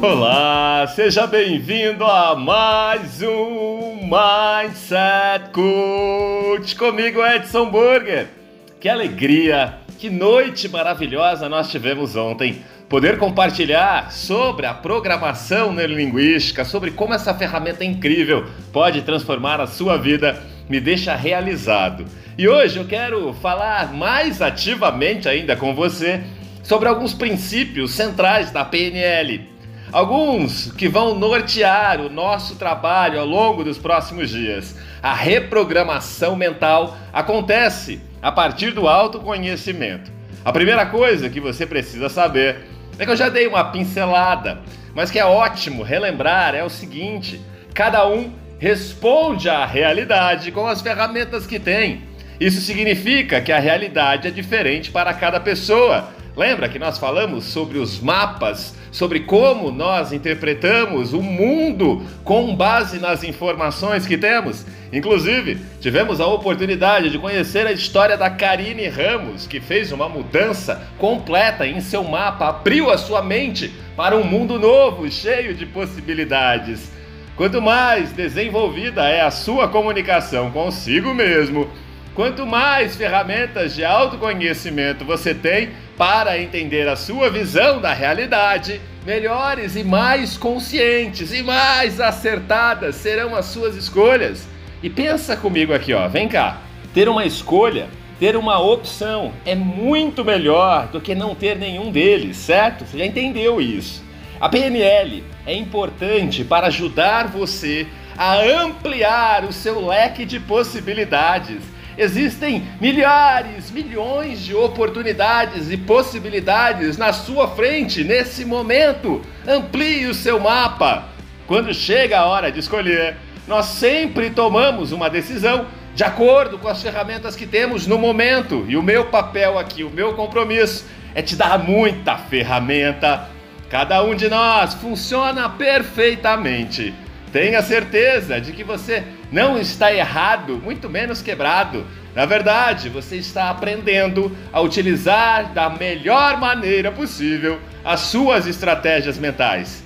Olá, seja bem-vindo a mais um Mindset Coach comigo, Edson Burger. Que alegria, que noite maravilhosa nós tivemos ontem. Poder compartilhar sobre a programação neurolinguística, sobre como essa ferramenta incrível pode transformar a sua vida, me deixa realizado. E hoje eu quero falar mais ativamente ainda com você sobre alguns princípios centrais da PNL Alguns que vão nortear o nosso trabalho ao longo dos próximos dias. A reprogramação mental acontece a partir do autoconhecimento. A primeira coisa que você precisa saber é que eu já dei uma pincelada, mas que é ótimo relembrar é o seguinte: cada um responde à realidade com as ferramentas que tem. Isso significa que a realidade é diferente para cada pessoa. Lembra que nós falamos sobre os mapas sobre como nós interpretamos o mundo com base nas informações que temos. Inclusive, tivemos a oportunidade de conhecer a história da Karine Ramos, que fez uma mudança completa em seu mapa, abriu a sua mente para um mundo novo, cheio de possibilidades. Quanto mais desenvolvida é a sua comunicação consigo mesmo, quanto mais ferramentas de autoconhecimento você tem, para entender a sua visão da realidade, melhores e mais conscientes e mais acertadas serão as suas escolhas. E pensa comigo aqui, ó, vem cá. Ter uma escolha, ter uma opção é muito melhor do que não ter nenhum deles, certo? Você já entendeu isso. A PNL é importante para ajudar você a ampliar o seu leque de possibilidades Existem milhares, milhões de oportunidades e possibilidades na sua frente nesse momento. Amplie o seu mapa. Quando chega a hora de escolher, nós sempre tomamos uma decisão de acordo com as ferramentas que temos no momento. E o meu papel aqui, o meu compromisso é te dar muita ferramenta. Cada um de nós funciona perfeitamente. Tenha certeza de que você não está errado, muito menos quebrado. Na verdade, você está aprendendo a utilizar da melhor maneira possível as suas estratégias mentais.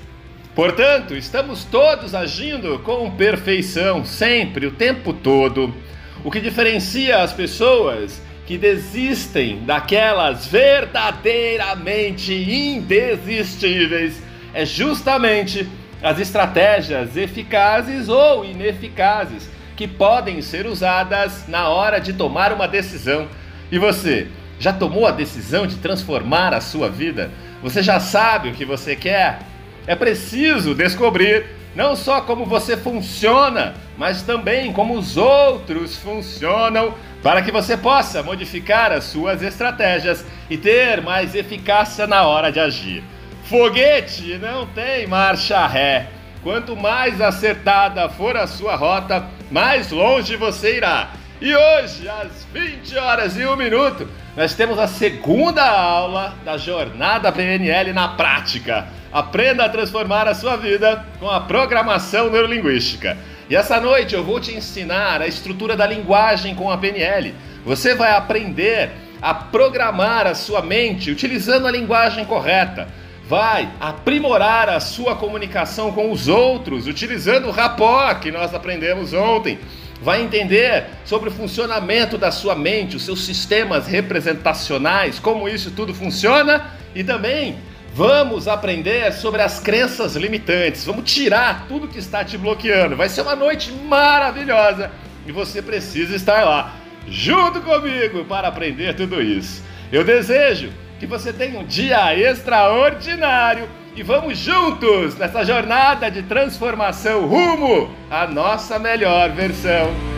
Portanto, estamos todos agindo com perfeição, sempre, o tempo todo. O que diferencia as pessoas que desistem daquelas verdadeiramente indesistíveis é justamente as estratégias eficazes ou ineficazes que podem ser usadas na hora de tomar uma decisão. E você, já tomou a decisão de transformar a sua vida? Você já sabe o que você quer? É preciso descobrir não só como você funciona, mas também como os outros funcionam, para que você possa modificar as suas estratégias e ter mais eficácia na hora de agir. Foguete não tem marcha ré. Quanto mais acertada for a sua rota, mais longe você irá. E hoje, às 20 horas e 1 minuto, nós temos a segunda aula da jornada PNL na prática. Aprenda a transformar a sua vida com a programação neurolinguística. E essa noite eu vou te ensinar a estrutura da linguagem com a PNL. Você vai aprender a programar a sua mente utilizando a linguagem correta vai aprimorar a sua comunicação com os outros, utilizando o rapó que nós aprendemos ontem. Vai entender sobre o funcionamento da sua mente, os seus sistemas representacionais, como isso tudo funciona e também vamos aprender sobre as crenças limitantes. Vamos tirar tudo que está te bloqueando. Vai ser uma noite maravilhosa e você precisa estar lá junto comigo para aprender tudo isso. Eu desejo que você tenha um dia extraordinário e vamos juntos nessa jornada de transformação rumo à nossa melhor versão.